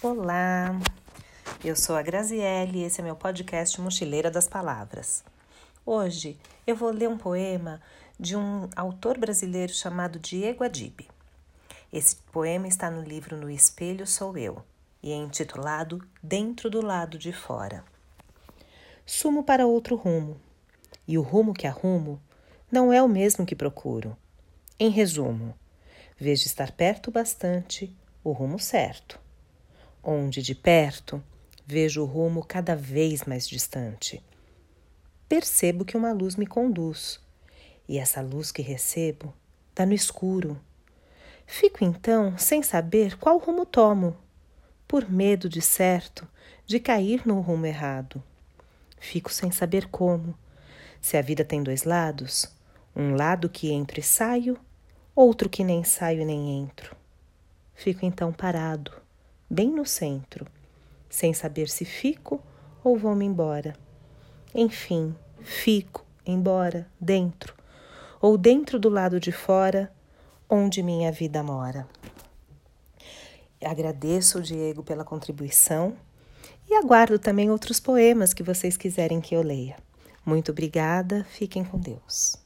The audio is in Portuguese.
Olá, eu sou a Graziele e esse é meu podcast Mochileira das Palavras. Hoje eu vou ler um poema de um autor brasileiro chamado Diego Adib. Esse poema está no livro No Espelho Sou Eu e é intitulado Dentro do Lado de Fora. Sumo para outro rumo, e o rumo que arrumo não é o mesmo que procuro. Em resumo, vejo estar perto bastante o rumo certo onde de perto vejo o rumo cada vez mais distante. Percebo que uma luz me conduz, e essa luz que recebo dá no escuro. Fico então sem saber qual rumo tomo, por medo de certo de cair no rumo errado. Fico sem saber como, se a vida tem dois lados, um lado que entro e saio, outro que nem saio nem entro. Fico então parado bem no centro, sem saber se fico ou vou-me embora. Enfim, fico, embora, dentro, ou dentro do lado de fora, onde minha vida mora. Agradeço o Diego pela contribuição e aguardo também outros poemas que vocês quiserem que eu leia. Muito obrigada, fiquem com Deus.